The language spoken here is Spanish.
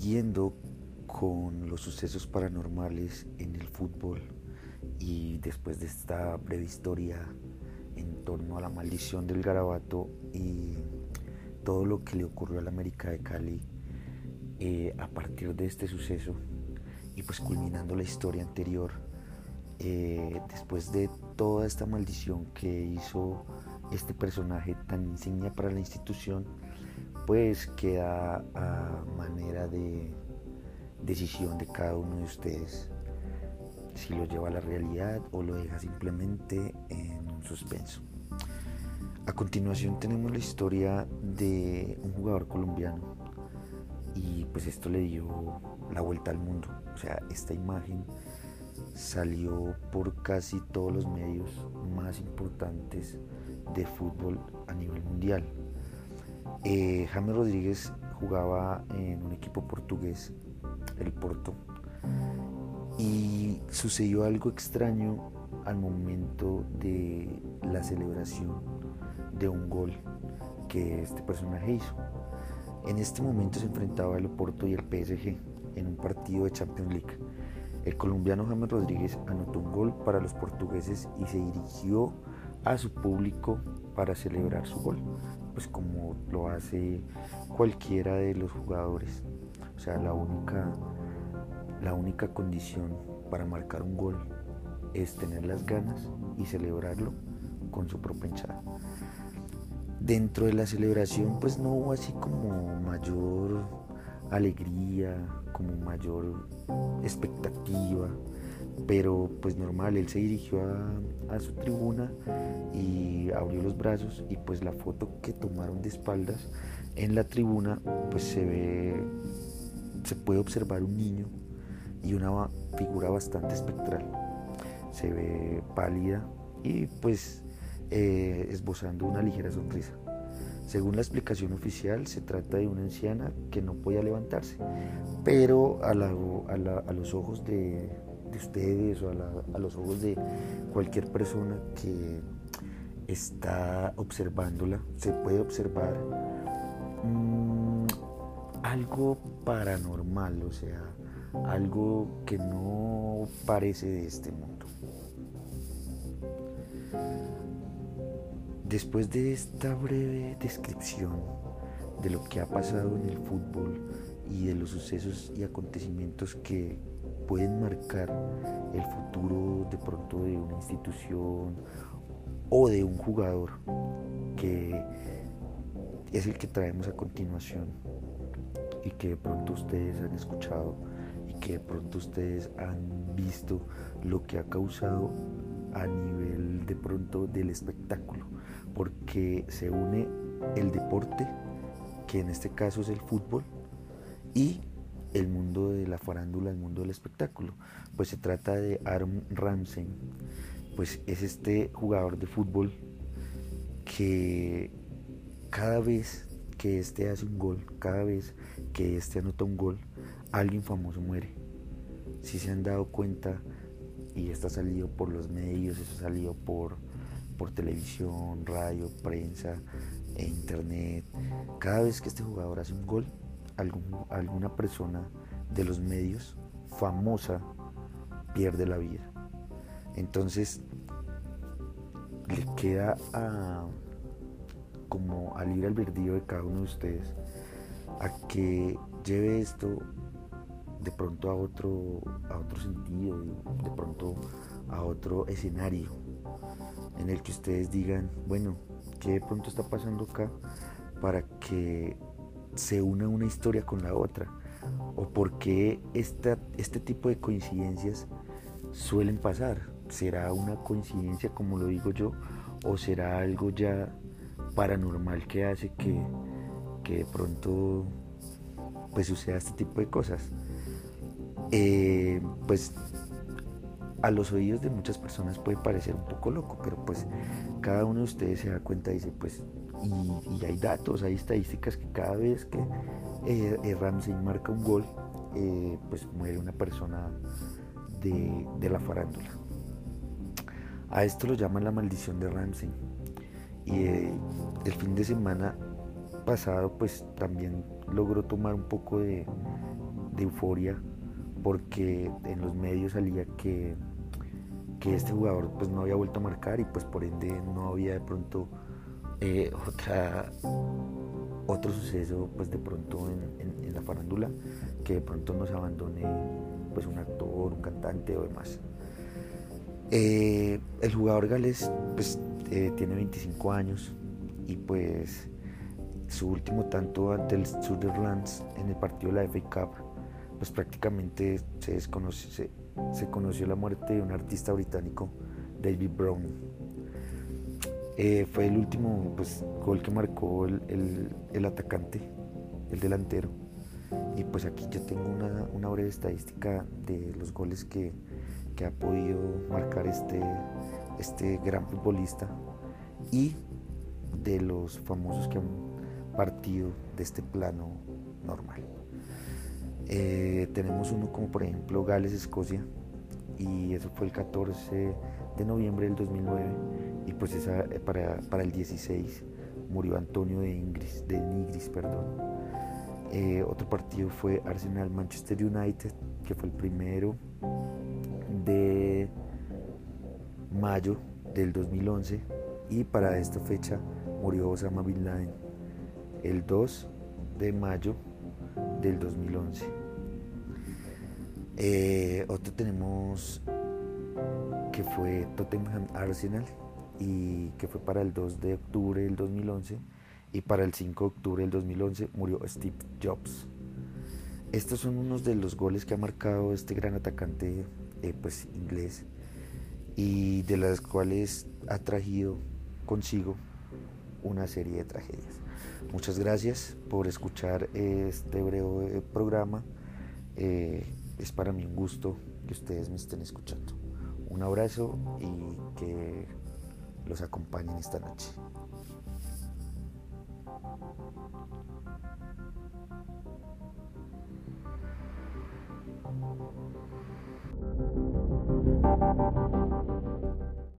siguiendo con los sucesos paranormales en el fútbol y después de esta breve historia en torno a la maldición del garabato y todo lo que le ocurrió a la América de Cali eh, a partir de este suceso y pues culminando la historia anterior eh, después de toda esta maldición que hizo este personaje tan insignia para la institución pues queda a manera de decisión de cada uno de ustedes si lo lleva a la realidad o lo deja simplemente en un suspenso. A continuación tenemos la historia de un jugador colombiano y pues esto le dio la vuelta al mundo. O sea, esta imagen salió por casi todos los medios más importantes de fútbol a nivel mundial. Eh, James Rodríguez jugaba en un equipo portugués, el Porto, y sucedió algo extraño al momento de la celebración de un gol que este personaje hizo. En este momento se enfrentaba el Oporto y el PSG en un partido de Champions League. El colombiano James Rodríguez anotó un gol para los portugueses y se dirigió a su público para celebrar su gol, pues como lo hace cualquiera de los jugadores. O sea, la única la única condición para marcar un gol es tener las ganas y celebrarlo con su propia hinchada. Dentro de la celebración pues no hubo así como mayor alegría, como mayor expectativa, pero pues normal, él se dirigió a, a, su tribuna y abrió los brazos y pues la foto que tomaron de espaldas en la tribuna pues se ve, se puede observar un niño y una figura bastante espectral. Se ve pálida y pues eh, esbozando una ligera sonrisa. Según la explicación oficial, se trata de una anciana que no podía levantarse, pero a, los ojos de, ustedes o a, los ojos de cualquier persona que está observándola, se puede observar mm, algo paranormal, o sea, algo que no parece de este mundo. Después de esta breve descripción de lo que ha pasado en el fútbol y de los sucesos y acontecimientos que pueden marcar el futuro de pronto de una institución o de un jugador que es el que traemos a continuación y que de pronto ustedes han escuchado que de pronto ustedes han visto lo que ha causado a nivel de pronto del espectáculo, porque se une el deporte, que en este caso es el fútbol, y el mundo de la farándula, el mundo del espectáculo. Pues se trata de Aaron Ramsey, pues es este jugador de fútbol que cada vez que este hace un gol, cada vez que este anota un gol, alguien famoso muere. Si se han dado cuenta, y esto ha salido por los medios, esto ha salido por, por televisión, radio, prensa e internet, cada vez que este jugador hace un gol, alguna persona de los medios famosa pierde la vida. Entonces le queda a, como al ir al verdillo de cada uno de ustedes a que lleve esto de pronto a otro, a otro sentido, de pronto a otro escenario en el que ustedes digan, bueno, ¿qué de pronto está pasando acá para que se una una historia con la otra? ¿O por qué este tipo de coincidencias suelen pasar? ¿Será una coincidencia como lo digo yo? ¿O será algo ya paranormal que hace que, que de pronto pues suceda este tipo de cosas? Eh, pues a los oídos de muchas personas puede parecer un poco loco, pero pues cada uno de ustedes se da cuenta y dice, pues, y, hay datos, hay estadísticas que cada vez que eh, eh, Ramsey marca un gol, pues muere una persona de, de, la farándula. A esto lo llaman la maldición de Ramsey. Y el fin de semana pasado, pues también logró tomar un poco de, de euforia porque en los medios salía que, que este jugador pues no había vuelto a marcar y pues por ende no había de pronto eh, otra, otro suceso pues de pronto en, la farándula que de pronto nos abandone pues un actor, un cantante o demás. Eh, el jugador galés pues eh, tiene 25 años y pues su último tanto ante el Sutherlands en el partido de la FA Cup pues prácticamente se, desconoce, se, conoció la muerte de un artista británico, David Brown. Eh, fue el último pues, gol que marcó el, atacante, el delantero. Y pues aquí yo tengo una, breve estadística de los goles que, ha podido marcar este, este gran futbolista y de los famosos que han partido de este plano normal. Eh, tenemos uno como por ejemplo Gales, Escocia, y eso fue el 14 de noviembre del 2009, y pues esa, eh, para, para el 16 murió Antonio de, Ingris, de Nigris. Perdón. Eh, otro partido fue Arsenal-Manchester United, que fue el primero de mayo del 2011, y para esta fecha murió Osama Bin Laden el 2 de mayo del 2011. Eh, otro tenemos que fue Tottenham Arsenal y que fue para el 2 de octubre del 2011 y para el 5 de octubre del 2011 murió Steve Jobs. Estos son unos de los goles que ha marcado este gran atacante eh, pues, inglés y de las cuales ha traído consigo una serie de tragedias. Muchas gracias por escuchar este breve programa. Eh, es para mí un gusto que ustedes me estén escuchando. Un abrazo y que los acompañen esta noche.